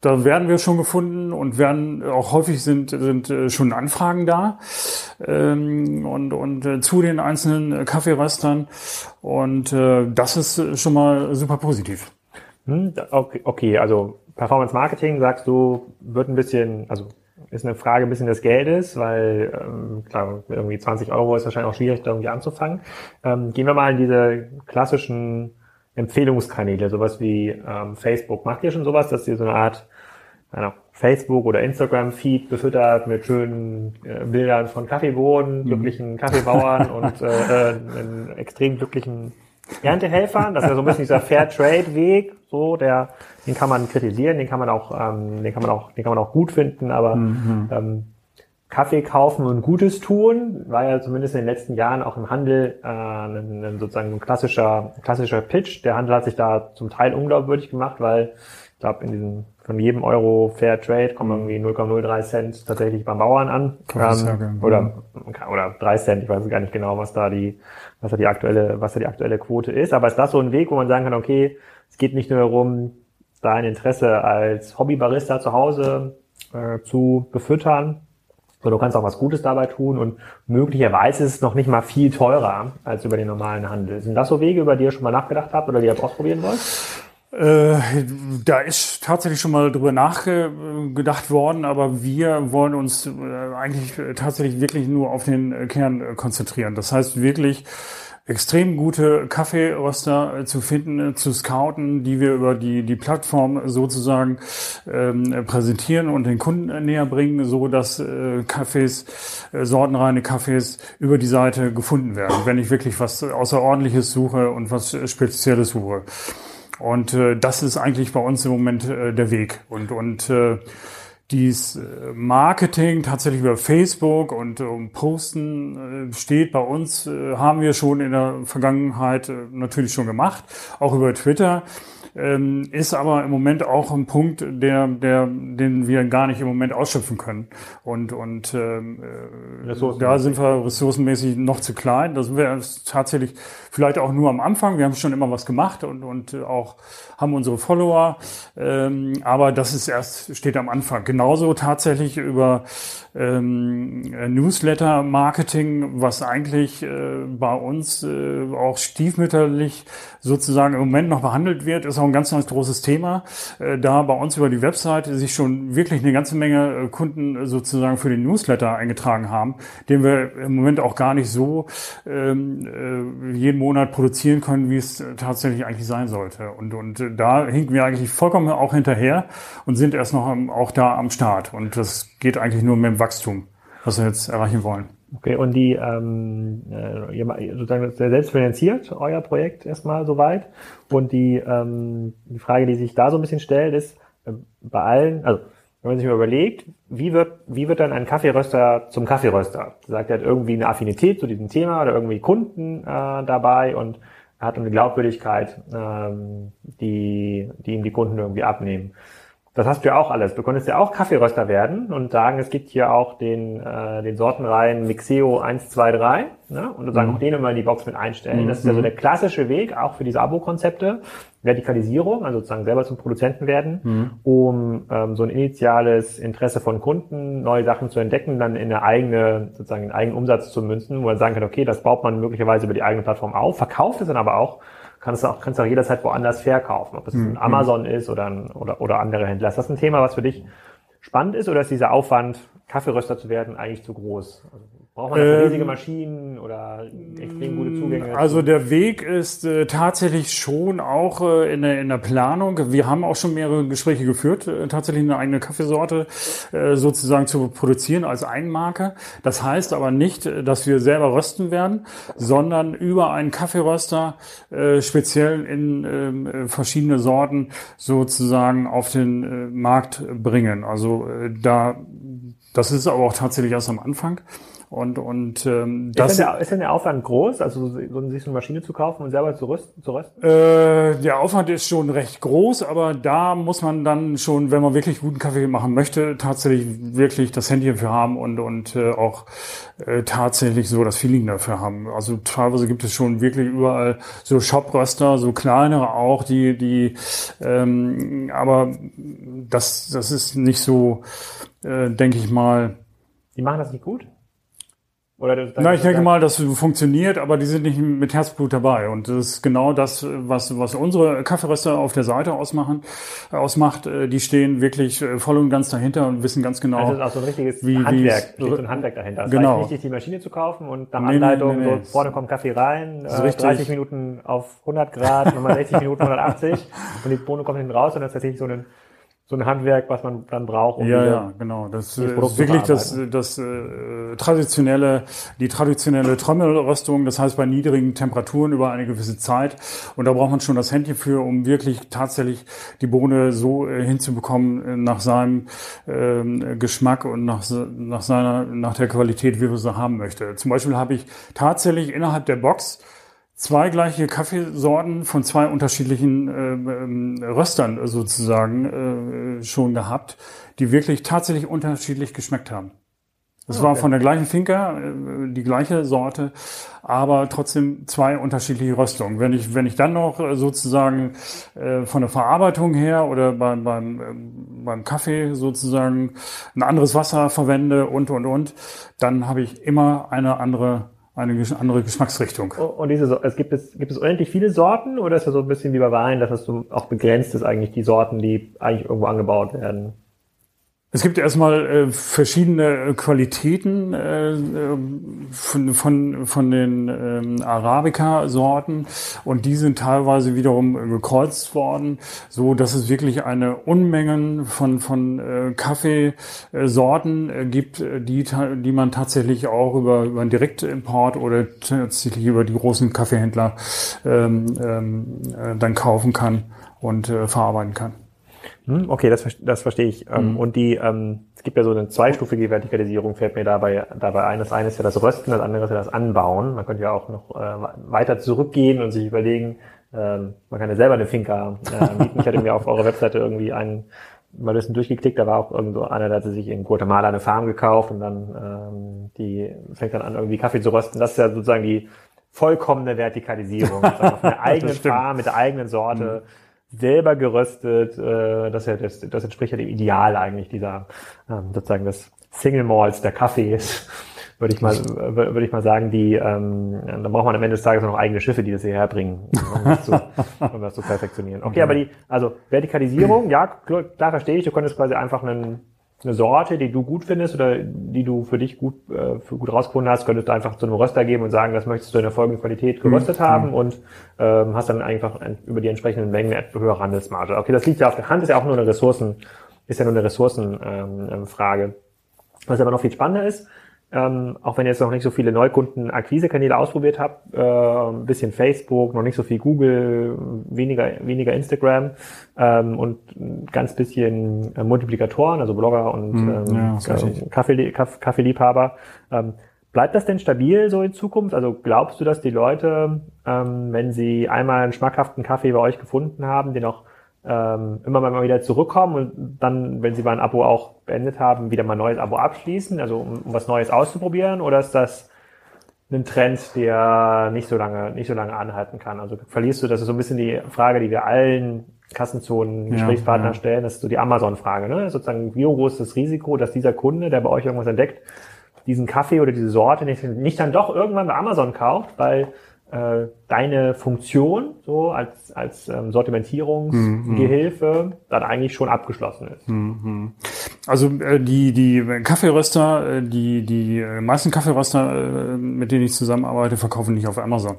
da werden wir schon gefunden und werden auch häufig sind sind äh, schon Anfragen da ähm, und und äh, zu den einzelnen Kaffeeröstern und äh, das ist schon mal super positiv. Hm, okay, okay, also Performance Marketing sagst du wird ein bisschen also ist eine Frage ein bisschen des Geldes, weil ähm, klar irgendwie 20 Euro ist wahrscheinlich auch schwierig da irgendwie anzufangen. Ähm, gehen wir mal in diese klassischen Empfehlungskanäle, sowas wie ähm, Facebook. Macht ihr schon sowas, dass ihr so eine Art know, Facebook oder Instagram-Feed befüttert mit schönen äh, Bildern von Kaffeebohnen, mhm. glücklichen Kaffeebauern *laughs* und äh, äh, extrem glücklichen Erntehelfern. Das ist ja so ein bisschen dieser Fair Trade Weg, so der, den kann man kritisieren, den kann man auch, ähm, den kann man auch, den kann man auch gut finden, aber mhm. ähm, Kaffee kaufen und Gutes tun, war ja zumindest in den letzten Jahren auch im Handel äh, ein, ein, sozusagen ein klassischer, klassischer Pitch. Der Handel hat sich da zum Teil unglaubwürdig gemacht, weil ich glaube, in diesem von jedem Euro Fair Trade kommen irgendwie 0,03 Cent tatsächlich beim Bauern an. Ähm, oder, oder 3 Cent, ich weiß gar nicht genau, was da die, was da die aktuelle, was da die aktuelle Quote ist. Aber ist das so ein Weg, wo man sagen kann, okay, es geht nicht nur darum, dein Interesse als Hobbybarista zu Hause äh, zu befüttern, so, du kannst auch was Gutes dabei tun und möglicherweise ist es noch nicht mal viel teurer als über den normalen Handel. Sind das so Wege, über die ihr schon mal nachgedacht habt oder die ihr ausprobieren wollt? Äh, da ist tatsächlich schon mal drüber nachgedacht worden, aber wir wollen uns äh, eigentlich tatsächlich wirklich nur auf den Kern konzentrieren. Das heißt wirklich extrem gute Kaffeeröster äh, zu finden, äh, zu scouten, die wir über die, die Plattform sozusagen ähm, präsentieren und den Kunden näher bringen, so dass äh, Kaffees, äh, sortenreine Kaffees über die Seite gefunden werden, wenn ich wirklich was Außerordentliches suche und was Spezielles suche. Und äh, das ist eigentlich bei uns im Moment äh, der Weg. Und, und äh, dies äh, Marketing tatsächlich über Facebook und um Posten äh, steht bei uns, äh, haben wir schon in der Vergangenheit natürlich schon gemacht, auch über Twitter. Ähm, ist aber im Moment auch ein Punkt, der, der, den wir gar nicht im Moment ausschöpfen können. Und, und ähm, da sind wir ressourcenmäßig noch zu klein. Da sind wir tatsächlich vielleicht auch nur am Anfang. Wir haben schon immer was gemacht und, und auch haben unsere Follower. Ähm, aber das ist erst, steht am Anfang. Genauso tatsächlich über ähm, Newsletter-Marketing, was eigentlich äh, bei uns äh, auch stiefmütterlich sozusagen im Moment noch behandelt wird, ist auch ein ganz, ganz großes Thema. Äh, da bei uns über die Website sich schon wirklich eine ganze Menge äh, Kunden sozusagen für den Newsletter eingetragen haben, den wir im Moment auch gar nicht so ähm, äh, jeden Monat produzieren können, wie es tatsächlich eigentlich sein sollte. Und, und da hinken wir eigentlich vollkommen auch hinterher und sind erst noch am, auch da am Start. Und das geht eigentlich nur mit dem Wachstum, was wir jetzt erreichen wollen. Okay, und die ähm, äh, sozusagen selbst finanziert, euer Projekt erstmal soweit. Und die, ähm, die Frage, die sich da so ein bisschen stellt, ist äh, bei allen, also wenn man sich mal überlegt, wie wird, wie wird dann ein Kaffeeröster zum Kaffeeröster? Sagt, er hat irgendwie eine Affinität zu diesem Thema oder irgendwie Kunden äh, dabei und hat eine Glaubwürdigkeit, ähm, die, die ihm die Kunden irgendwie abnehmen. Das hast du ja auch alles. Du konntest ja auch Kaffeeröster werden und sagen, es gibt hier auch den, äh, den Sortenreihen Mixeo 1, 2, 3 ne? und sagen mhm. auch den immer in die Box mit einstellen. Mhm. Das ist ja so der klassische Weg, auch für diese Abo-Konzepte. Vertikalisierung, also sozusagen selber zum Produzenten werden, mhm. um ähm, so ein initiales Interesse von Kunden, neue Sachen zu entdecken, dann in eine eigene, sozusagen in einen eigenen Umsatz zu münzen, wo man sagen kann, okay, das baut man möglicherweise über die eigene Plattform auf, verkauft es dann aber auch kannst du auch, kannst du auch jederzeit woanders verkaufen, ob es mhm. Amazon ist oder, ein, oder, oder andere Händler. Ist das ein Thema, was für dich spannend ist oder ist dieser Aufwand, Kaffeeröster zu werden, eigentlich zu groß? Also Braucht man dafür ähm, riesige Maschinen oder extrem gute Zugänge? Also der Weg ist äh, tatsächlich schon auch äh, in, der, in der Planung. Wir haben auch schon mehrere Gespräche geführt, äh, tatsächlich eine eigene Kaffeesorte äh, sozusagen zu produzieren als Eigenmarke. Das heißt aber nicht, dass wir selber rösten werden, sondern über einen Kaffeeröster äh, speziell in äh, verschiedene Sorten sozusagen auf den äh, Markt bringen. Also äh, da, das ist aber auch tatsächlich erst am Anfang. Und, und ähm, das ist denn, der, ist denn der Aufwand groß, also so, sich so eine Maschine zu kaufen und selber zu rüsten? Zu rösten? Äh, der Aufwand ist schon recht groß, aber da muss man dann schon, wenn man wirklich guten Kaffee machen möchte, tatsächlich wirklich das Handy dafür haben und, und äh, auch äh, tatsächlich so das Feeling dafür haben. Also teilweise gibt es schon wirklich überall so Shop-Röster, so kleinere auch, die, die ähm, aber das, das ist nicht so, äh, denke ich mal. Die machen das nicht gut? Oder Na, ich denke mal, das funktioniert, aber die sind nicht mit Herzblut dabei. Und das ist genau das, was, was unsere Kaffeeröster auf der Seite ausmachen, ausmacht. Äh, die stehen wirklich äh, voll und ganz dahinter und wissen ganz genau. Also das ist auch so ein richtiges wie, Handwerk, wie so ein Handwerk dahinter. Es genau. nicht, die Maschine zu kaufen und nach nee, Anleitung, nee, nee, so vorne kommt Kaffee rein, äh, 30 Minuten auf 100 Grad, nochmal 60 Minuten 180 *laughs* und die Bohne kommt hinten raus und das ist tatsächlich so ein so ein Handwerk, was man dann braucht. Um ja, ja, genau. Das ist wirklich das, das äh, traditionelle, die traditionelle Trommelröstung. Das heißt bei niedrigen Temperaturen über eine gewisse Zeit. Und da braucht man schon das Händchen für, um wirklich tatsächlich die Bohne so äh, hinzubekommen äh, nach seinem äh, Geschmack und nach, nach seiner, nach der Qualität, wie man sie haben möchte. Zum Beispiel habe ich tatsächlich innerhalb der Box zwei gleiche Kaffeesorten von zwei unterschiedlichen äh, äh, Röstern sozusagen äh, schon gehabt, die wirklich tatsächlich unterschiedlich geschmeckt haben. Es okay. war von der gleichen Finca, äh, die gleiche Sorte, aber trotzdem zwei unterschiedliche Röstungen. Wenn ich, wenn ich dann noch äh, sozusagen äh, von der Verarbeitung her oder beim, beim, äh, beim Kaffee sozusagen ein anderes Wasser verwende und, und, und, dann habe ich immer eine andere eine andere Geschmacksrichtung. Und diese, es gibt es, gibt es unendlich viele Sorten oder ist das so ein bisschen wie bei Wein, dass es so auch begrenzt ist eigentlich die Sorten, die eigentlich irgendwo angebaut werden? Es gibt erstmal äh, verschiedene Qualitäten äh, von, von, von den ähm, Arabica-Sorten und die sind teilweise wiederum gekreuzt worden, so dass es wirklich eine Unmengen von, von äh, Kaffeesorten äh, gibt, die, die man tatsächlich auch über, über einen Direktimport oder tatsächlich über die großen Kaffeehändler ähm, ähm, äh, dann kaufen kann und äh, verarbeiten kann. Hm, okay, das, das verstehe ich. Ähm, mhm. Und die, ähm, es gibt ja so eine zweistufige Vertikalisierung, fällt mir dabei, dabei ein. Das eine ist ja das Rösten, das andere ist ja das Anbauen. Man könnte ja auch noch äh, weiter zurückgehen und sich überlegen, ähm, man kann ja selber eine Finca äh, mieten. Ich hatte mir auf eurer Webseite irgendwie einen mal ein bisschen durchgeklickt, da war auch irgendwo einer, der hatte sich in Guatemala eine Farm gekauft und dann ähm, die fängt dann an, irgendwie Kaffee zu rösten. Das ist ja sozusagen die vollkommene Vertikalisierung. *laughs* auf einer eigenen Farm mit der eigenen Sorte. Mhm selber geröstet. Äh, das, das, das entspricht ja dem Ideal eigentlich dieser ähm, sozusagen des Single Malls der Kaffees *laughs* würde ich mal, würde ich mal sagen, die, ähm, dann braucht man am Ende des Tages noch eigene Schiffe, die das hierher bringen, um das zu, *laughs* um das zu perfektionieren. Okay, aber die, also Vertikalisierung, ja, klar, klar verstehe ich, du könntest quasi einfach einen, eine Sorte, die du gut findest oder die du für dich gut, äh, für gut rausgefunden hast, könntest du einfach zu einem Röster geben und sagen, das möchtest du in der folgenden Qualität geröstet mhm. haben und ähm, hast dann einfach über die entsprechenden Mengen eine höhere Handelsmarge. Okay, das liegt ja auf der Hand, ist ja auch nur eine Ressourcen, ist ja nur eine Ressourcenfrage. Ähm, Was aber noch viel spannender ist, ähm, auch wenn ihr jetzt noch nicht so viele Neukunden-Akquise-Kanäle ausprobiert habt, äh, ein bisschen Facebook, noch nicht so viel Google, weniger, weniger Instagram ähm, und ganz bisschen äh, Multiplikatoren, also Blogger und hm, ähm, ja, äh, Kaffee, Kaffeeliebhaber. Ähm, bleibt das denn stabil so in Zukunft? Also glaubst du, dass die Leute, ähm, wenn sie einmal einen schmackhaften Kaffee bei euch gefunden haben, den auch ähm, immer mal wieder zurückkommen und dann, wenn sie mal ein Abo auch beendet haben, wieder mal ein neues Abo abschließen, also um, um was Neues auszuprobieren? Oder ist das ein Trend, der nicht so lange, nicht so lange anhalten kann? Also verlierst du, das ist so ein bisschen die Frage, die wir allen Kassenzonen Gesprächspartnern ja, ja. stellen, das ist so die Amazon-Frage, ne? Sozusagen, wie groß ist das Risiko, dass dieser Kunde, der bei euch irgendwas entdeckt, diesen Kaffee oder diese Sorte nicht, nicht dann doch irgendwann bei Amazon kauft, weil äh, deine Funktion so als, als ähm, Sortimentierungsgehilfe mhm. dann eigentlich schon abgeschlossen ist. Mhm. Also äh, die, die Kaffeeröster, äh, die, die äh, meisten Kaffeeröster, äh, mit denen ich zusammenarbeite, verkaufen nicht auf Amazon.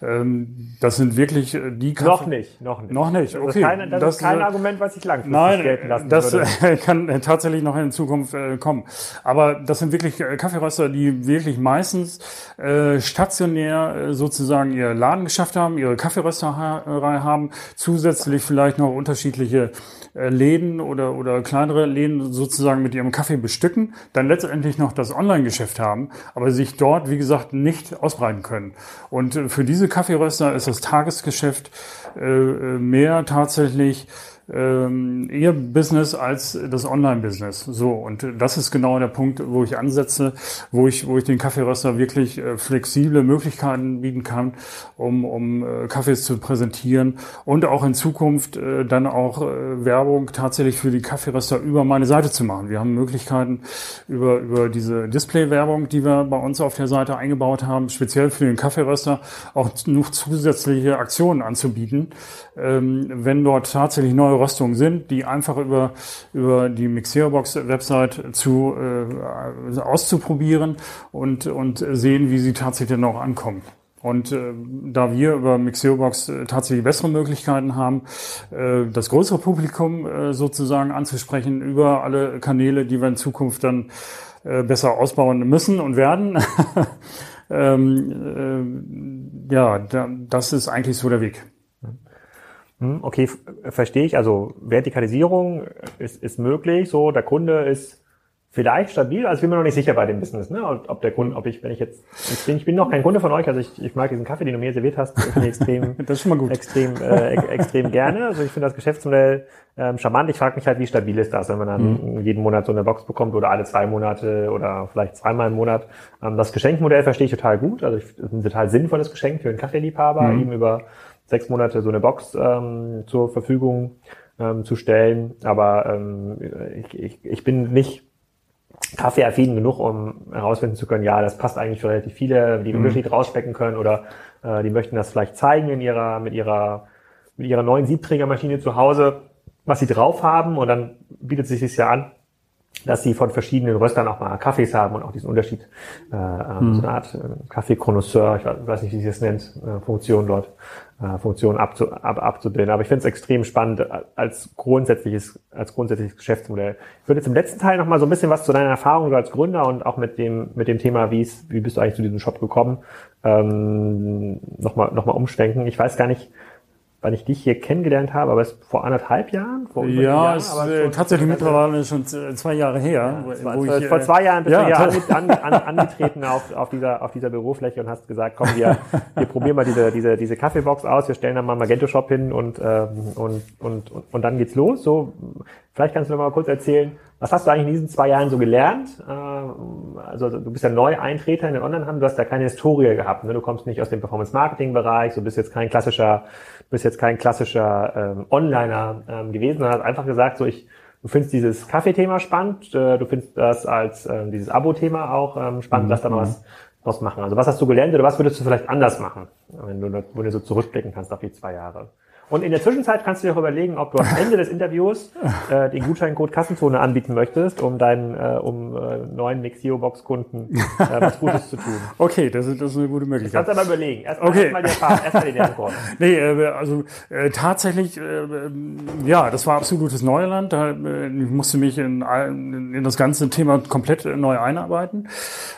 Ähm, das sind wirklich äh, die Kaffee Noch nicht, noch nicht. Noch nicht, okay. Das ist kein, das das, ist kein äh, Argument, was ich langfristig nein, gelten lassen das würde. *laughs* kann tatsächlich noch in Zukunft äh, kommen. Aber das sind wirklich äh, Kaffeeröster, die wirklich meistens äh, stationär äh, sozusagen ihr Laden Laden geschafft haben, ihre Kaffeerösterei haben, zusätzlich vielleicht noch unterschiedliche äh, Läden oder, oder kleinere Läden sozusagen mit ihrem Kaffee bestücken, dann letztendlich noch das Online-Geschäft haben, aber sich dort, wie gesagt, nicht ausbreiten können. Und äh, für diese Kaffeeröster ist das Tagesgeschäft äh, mehr tatsächlich ähm, ihr Business als das Online-Business. So, und das ist genau der Punkt, wo ich ansetze, wo ich, wo ich den Kaffeeröster wirklich äh, flexible Möglichkeiten bieten kann, um, um äh, Kaffees zu präsentieren und auch in Zukunft äh, dann auch äh, Werbung tatsächlich für die Kaffeeröster über meine Seite zu machen. Wir haben Möglichkeiten über, über diese Display-Werbung, die wir bei uns auf der Seite eingebaut haben, speziell für den Kaffeeröster auch noch zusätzliche Aktionen anzubieten, ähm, wenn dort tatsächlich neue Röstungen sind, die einfach über, über die Mixerobox-Website zu, äh, auszuprobieren und, und sehen, wie sie tatsächlich auch ankommen. Und äh, da wir über Mixerobox äh, tatsächlich bessere Möglichkeiten haben, äh, das größere Publikum äh, sozusagen anzusprechen über alle Kanäle, die wir in Zukunft dann äh, besser ausbauen müssen und werden, *laughs* ähm, äh, ja, da, das ist eigentlich so der Weg. Hm, okay, verstehe ich. Also Vertikalisierung ist, ist möglich. So, der Kunde ist vielleicht stabil. Also ich bin mir noch nicht sicher bei dem Business, ne? Ob der Kunde, ob ich, wenn ich jetzt, ich bin, ich bin noch kein Kunde von euch. Also ich, ich mag diesen Kaffee, den du mir serviert hast, extrem, *laughs* das ist schon mal gut. extrem, äh, extrem gerne. Also ich finde das Geschäftsmodell ähm, charmant. Ich frage mich halt, wie stabil ist das, wenn man dann mhm. jeden Monat so eine Box bekommt oder alle zwei Monate oder vielleicht zweimal im Monat. Ähm, das Geschenkmodell verstehe ich total gut. Also ich, das ist ein total sinnvolles Geschenk für einen Kaffeeliebhaber, mhm. ihm über sechs Monate so eine Box ähm, zur Verfügung ähm, zu stellen. Aber ähm, ich, ich, ich bin nicht kaffeeaffin genug, um herausfinden zu können, ja, das passt eigentlich für relativ viele, die mhm. Unterschied rausspecken können oder äh, die möchten das vielleicht zeigen in ihrer, mit ihrer, mit ihrer neuen Siebträgermaschine zu Hause, was sie drauf haben und dann bietet sich das ja an, dass sie von verschiedenen Röstern auch mal Kaffees haben und auch diesen Unterschied, äh, mhm. so eine Art äh, Kaffee-Connoisseur, ich weiß nicht, wie sie es nennt, äh, Funktion dort, äh, Funktion abzu, ab, abzubilden. Aber ich finde es extrem spannend als grundsätzliches, als grundsätzliches Geschäftsmodell. Ich würde jetzt im letzten Teil noch mal so ein bisschen was zu deiner Erfahrung als Gründer und auch mit dem, mit dem Thema, wie es, wie bist du eigentlich zu diesem Shop gekommen, ähm, noch mal, noch mal umschwenken. Ich weiß gar nicht, wann ich dich hier kennengelernt habe, aber es ist vor anderthalb Jahren? Vor ja, Jahren, es ist äh, tatsächlich mittlerweile schon zwei Jahre her. Ja, wo ich, vor zwei Jahren bist ja, du ja *laughs* an, an, angetreten auf, auf, dieser, auf dieser Bürofläche und hast gesagt, komm, wir, wir probieren mal diese, diese, diese Kaffeebox aus, wir stellen da mal Magento Shop hin und, ähm, und, und, und, und dann geht's los. So, vielleicht kannst du noch mal kurz erzählen, Was hast du eigentlich in diesen zwei Jahren so gelernt? Ähm, also du bist ja neu Eintreter in den Onlinehandel, du hast ja keine Historie gehabt. Ne? Du kommst nicht aus dem Performance-Marketing-Bereich, du bist jetzt kein klassischer, bist jetzt kein klassischer ähm, Onliner ähm, gewesen, sondern hast einfach gesagt, so ich, du findest dieses Kaffeethema spannend, äh, du findest das als ähm, dieses Abo-Thema auch ähm, spannend, mhm. lass da mal was draus machen. Also was hast du gelernt oder was würdest du vielleicht anders machen, wenn du, wenn du so zurückblicken kannst auf die zwei Jahre? Und in der Zwischenzeit kannst du dir auch überlegen, ob du am Ende des Interviews äh, den Gutscheincode Kassenzone anbieten möchtest, um deinen äh, um äh, neuen Mixio Box Kunden äh, was Gutes zu tun. *laughs* Okay, das ist, das ist eine gute Möglichkeit. Das kannst du aber überlegen. Erstmal okay. erst mal die Erfahrung, erst die Antwort. *laughs* nee, äh, also äh, tatsächlich, äh, ja, das war absolutes Neuland. Da äh, ich musste mich in, in das ganze Thema komplett neu einarbeiten,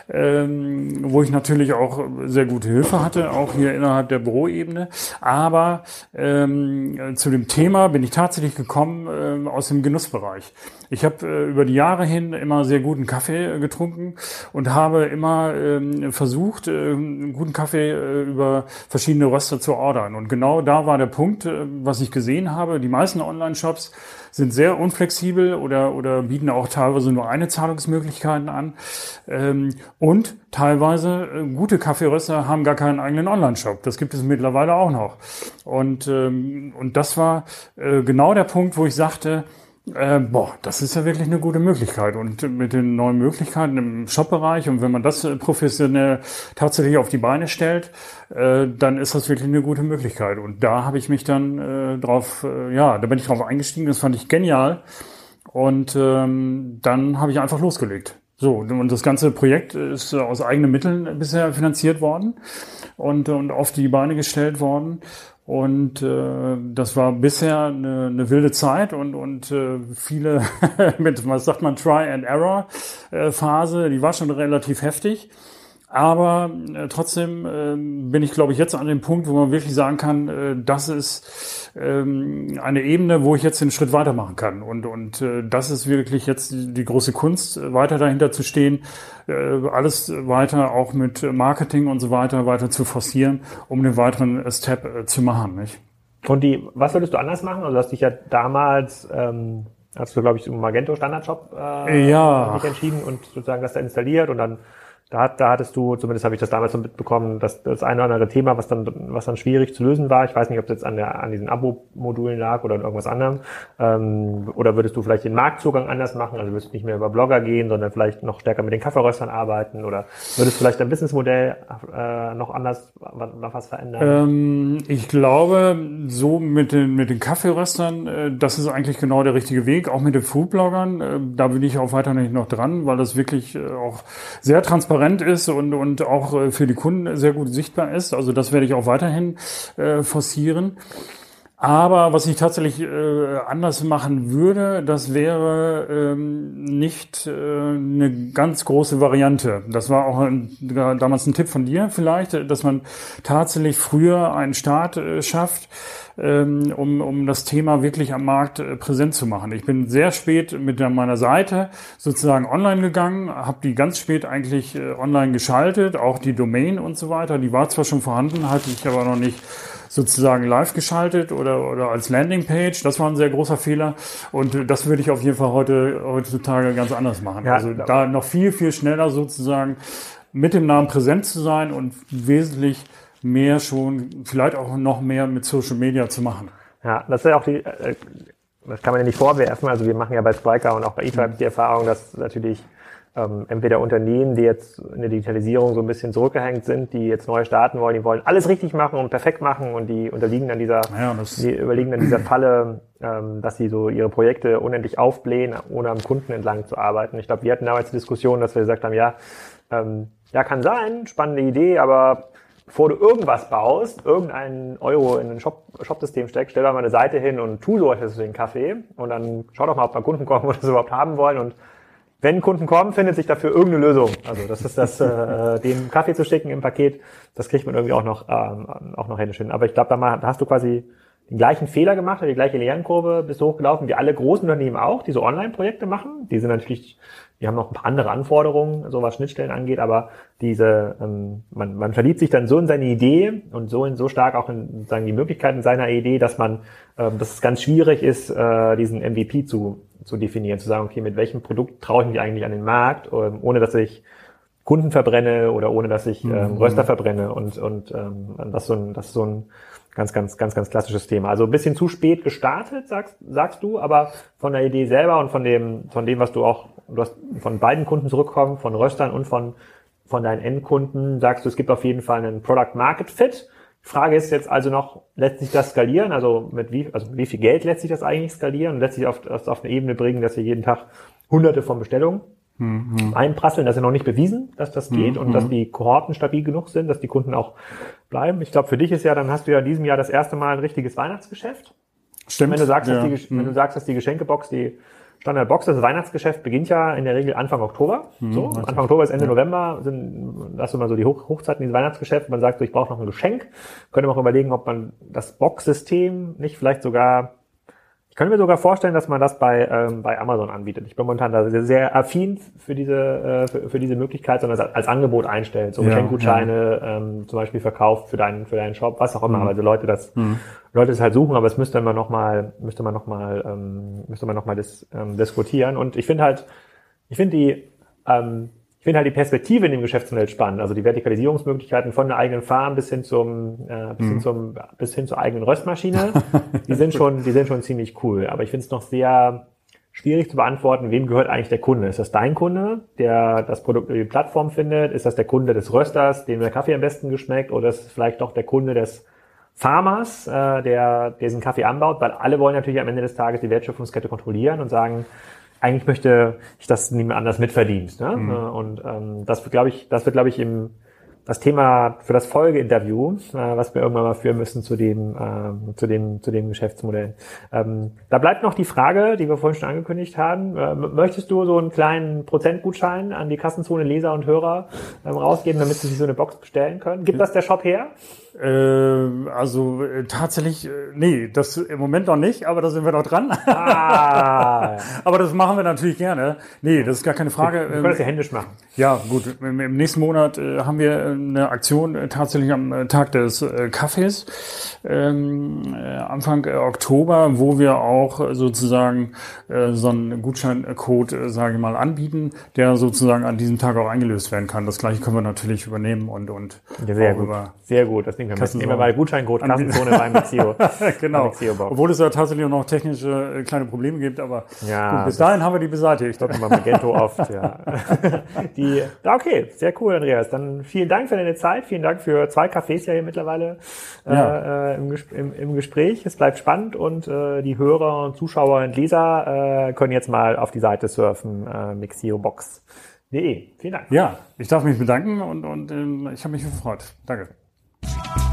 ähm, wo ich natürlich auch sehr gute Hilfe hatte, auch hier innerhalb der Büroebene. Aber ähm, ähm, zu dem Thema bin ich tatsächlich gekommen äh, aus dem Genussbereich. Ich habe äh, über die Jahre hin immer sehr guten Kaffee äh, getrunken und habe immer ähm, versucht, äh, guten Kaffee äh, über verschiedene Röster zu ordern. Und genau da war der Punkt, äh, was ich gesehen habe. Die meisten Online-Shops sind sehr unflexibel oder, oder bieten auch teilweise nur eine Zahlungsmöglichkeit an. Ähm, und teilweise äh, gute Kaffeeröster haben gar keinen eigenen Online-Shop. Das gibt es mittlerweile auch noch. Und, ähm, und das war äh, genau der Punkt, wo ich sagte, äh, boah, das ist ja wirklich eine gute Möglichkeit. Und mit den neuen Möglichkeiten im Shop-Bereich und wenn man das äh, professionell tatsächlich auf die Beine stellt, äh, dann ist das wirklich eine gute Möglichkeit. Und da habe ich mich dann äh, drauf, äh, ja, da bin ich drauf eingestiegen, das fand ich genial. Und ähm, dann habe ich einfach losgelegt. So, und das ganze Projekt ist aus eigenen Mitteln bisher finanziert worden und, und auf die Beine gestellt worden. Und äh, das war bisher eine, eine wilde Zeit und, und äh, viele *laughs* mit, was sagt man, Try and Error äh, Phase, die war schon relativ heftig. Aber äh, trotzdem äh, bin ich, glaube ich, jetzt an dem Punkt, wo man wirklich sagen kann, äh, das ist ähm, eine Ebene, wo ich jetzt den Schritt weitermachen kann. Und, und äh, das ist wirklich jetzt die, die große Kunst, weiter dahinter zu stehen, äh, alles weiter auch mit Marketing und so weiter weiter zu forcieren, um den weiteren Step äh, zu machen. Nicht? Und die, was würdest du anders machen? Also du hast dich ja damals ähm, hast du, glaube ich, im Magento Standardshop äh, ja. entschieden und sozusagen das da installiert und dann da, da hattest du, zumindest habe ich das damals so mitbekommen, dass das eine oder andere Thema, was dann, was dann schwierig zu lösen war. Ich weiß nicht, ob es jetzt an, der, an diesen Abo-Modulen lag oder an irgendwas anderem. Ähm, oder würdest du vielleicht den Marktzugang anders machen? Also würdest du nicht mehr über Blogger gehen, sondern vielleicht noch stärker mit den Kaffeeröstern arbeiten? Oder würdest du vielleicht dein Businessmodell äh, noch anders, noch was verändern? Ähm, ich glaube, so mit den, mit den Kaffeeröstern, äh, das ist eigentlich genau der richtige Weg. Auch mit den Foodbloggern, äh, da bin ich auch weiterhin noch dran, weil das wirklich äh, auch sehr transparent transparent ist und, und auch äh, für die Kunden sehr gut sichtbar ist. Also das werde ich auch weiterhin äh, forcieren. Aber was ich tatsächlich äh, anders machen würde, das wäre ähm, nicht äh, eine ganz große Variante. Das war auch ein, damals ein Tipp von dir vielleicht, dass man tatsächlich früher einen Start äh, schafft, um, um das Thema wirklich am Markt äh, präsent zu machen. Ich bin sehr spät mit meiner Seite sozusagen online gegangen, habe die ganz spät eigentlich äh, online geschaltet, auch die Domain und so weiter. Die war zwar schon vorhanden, hatte ich aber noch nicht sozusagen live geschaltet oder, oder als Landingpage. Das war ein sehr großer Fehler. Und das würde ich auf jeden Fall heute, heutzutage ganz anders machen. Ja, also da noch viel, viel schneller sozusagen mit dem Namen präsent zu sein und wesentlich mehr schon, vielleicht auch noch mehr mit Social Media zu machen. Ja, das ist ja auch die, äh, das kann man ja nicht vorwerfen. Also wir machen ja bei Spiker und auch bei eTribe mhm. die Erfahrung, dass natürlich ähm, entweder Unternehmen, die jetzt in der Digitalisierung so ein bisschen zurückgehängt sind, die jetzt neu starten wollen, die wollen alles richtig machen und perfekt machen und die unterliegen dann dieser, ja, die überliegen dann dieser Falle, ähm, dass sie so ihre Projekte unendlich aufblähen, ohne am Kunden entlang zu arbeiten. Ich glaube, wir hatten damals die Diskussion, dass wir gesagt haben, ja, ähm, ja, kann sein, spannende Idee, aber bevor du irgendwas baust, irgendeinen Euro in ein Shop, Shop-System steckst, stell doch mal eine Seite hin und tu so etwas für den Kaffee und dann schau doch mal, ob da Kunden kommen *laughs* oder das überhaupt haben wollen und wenn Kunden kommen, findet sich dafür irgendeine Lösung. Also das ist das, äh, dem Kaffee zu schicken im Paket, das kriegt man irgendwie auch noch, ähm, auch noch händisch hin. Aber ich glaube, da, da hast du quasi den gleichen Fehler gemacht, die gleiche Lernkurve bist du hochgelaufen, wie alle großen Unternehmen auch, die so Online-Projekte machen. Die sind natürlich, die haben noch ein paar andere Anforderungen, so was Schnittstellen angeht, aber diese, ähm, man, man verliebt sich dann so in seine Idee und so in so stark auch in sagen die Möglichkeiten seiner Idee, dass man, ähm, dass es ganz schwierig ist, äh, diesen MVP zu, zu definieren, zu sagen, okay, mit welchem Produkt traue ich mich eigentlich an den Markt, ähm, ohne dass ich Kunden verbrenne oder ohne dass ich ähm, mhm. Röster verbrenne und und ähm, das so ein das ist so ein ganz ganz ganz ganz klassisches Thema. Also ein bisschen zu spät gestartet, sagst sagst du, aber von der Idee selber und von dem von dem was du auch du hast von beiden Kunden zurückkommen, von Röstern und von von deinen Endkunden sagst du, es gibt auf jeden Fall einen Product Market Fit. Frage ist jetzt also noch, lässt sich das skalieren? Also mit wie, also wie viel Geld lässt sich das eigentlich skalieren und lässt sich auf, auf eine Ebene bringen, dass ihr jeden Tag hunderte von Bestellungen mhm. einprasseln. Das ist ja noch nicht bewiesen, dass das geht mhm. und dass die Kohorten stabil genug sind, dass die Kunden auch bleiben. Ich glaube, für dich ist ja, dann hast du ja in diesem Jahr das erste Mal ein richtiges Weihnachtsgeschäft. Stimmt. Wenn du sagst, ja. dass die, wenn du mhm. sagst, dass die Geschenkebox, die Standardbox, das Weihnachtsgeschäft beginnt ja in der Regel Anfang Oktober. Mhm, so, Anfang Oktober ist Ende ja. November, sind, das sind mal so die Hoch Hochzeiten dieses Weihnachtsgeschäft. Man sagt so, ich brauche noch ein Geschenk. Könnte man auch überlegen, ob man das Box-System nicht vielleicht sogar ich könnte mir sogar vorstellen, dass man das bei, ähm, bei Amazon anbietet. Ich bin momentan da sehr, sehr affin für diese, äh, für, für diese Möglichkeit, sondern als, als Angebot einstellt. So ja, Geschenkgutscheine ja. ähm, zum Beispiel verkauft für deinen, für deinen Shop, was auch immer. Mhm. Also Leute das, mhm. Leute es halt suchen, aber es müsste man noch mal, müsste man noch mal, ähm, müsste man noch mal dis, ähm, diskutieren. Und ich finde halt, ich finde die, ähm, finde halt die Perspektive in dem Geschäftsmodell spannend, also die Vertikalisierungsmöglichkeiten von der eigenen Farm bis hin zum, äh, bis, mhm. hin zum bis hin zur eigenen Röstmaschine, *laughs* die sind schon, die sind schon ziemlich cool. Aber ich finde es noch sehr schwierig zu beantworten, wem gehört eigentlich der Kunde? Ist das dein Kunde, der das Produkt über die Plattform findet? Ist das der Kunde des Rösters, dem der Kaffee am besten geschmeckt? Oder ist es vielleicht doch der Kunde des Farmers, äh, der diesen Kaffee anbaut? Weil alle wollen natürlich am Ende des Tages die Wertschöpfungskette kontrollieren und sagen, eigentlich möchte ich das niemand anders mitverdient. Ne? Mhm. Und ähm, das wird, glaube ich, das wird, glaube ich, im das Thema für das Folgeinterview, äh, was wir irgendwann mal führen müssen zu dem, äh, zu dem, zu dem Geschäftsmodell. Ähm, da bleibt noch die Frage, die wir vorhin schon angekündigt haben. Äh, möchtest du so einen kleinen Prozentgutschein an die Kassenzone Leser und Hörer ähm, rausgeben, damit sie sich so eine Box bestellen können? Gibt das der Shop her? Äh, also äh, tatsächlich, äh, nee, das im Moment noch nicht, aber da sind wir noch dran. Ah. *laughs* aber das machen wir natürlich gerne. Nee, das ist gar keine Frage. Wir können das ja händisch machen. Ja, gut. Im, im nächsten Monat äh, haben wir eine Aktion äh, tatsächlich am äh, Tag des äh, Kaffees, ähm, äh, Anfang Oktober, wo wir auch sozusagen äh, so einen Gutscheincode, sage ich mal, anbieten, der sozusagen an diesem Tag auch eingelöst werden kann. Das gleiche können wir natürlich übernehmen und und ja, sehr gut. Sehr gut. Das Nehmen wir, nehmen wir mal Gutscheincode Kassenzone beim Mixio. *laughs* genau. Mixio Obwohl es ja tatsächlich auch noch technische äh, kleine Probleme gibt, aber ja, gut, bis dahin haben wir die beseitigt. Dort immer Magento oft, ja. *laughs* die, okay, sehr cool, Andreas. Dann vielen Dank für deine Zeit. Vielen Dank für zwei Cafés ja hier mittlerweile äh, ja. äh, im, im, im, Gespräch. Es bleibt spannend und äh, die Hörer und Zuschauer und Leser äh, können jetzt mal auf die Seite surfen, äh, mixiobox.de. Vielen Dank. Ja, ich darf mich bedanken und, und ähm, ich habe mich gefreut. Danke. Thank you.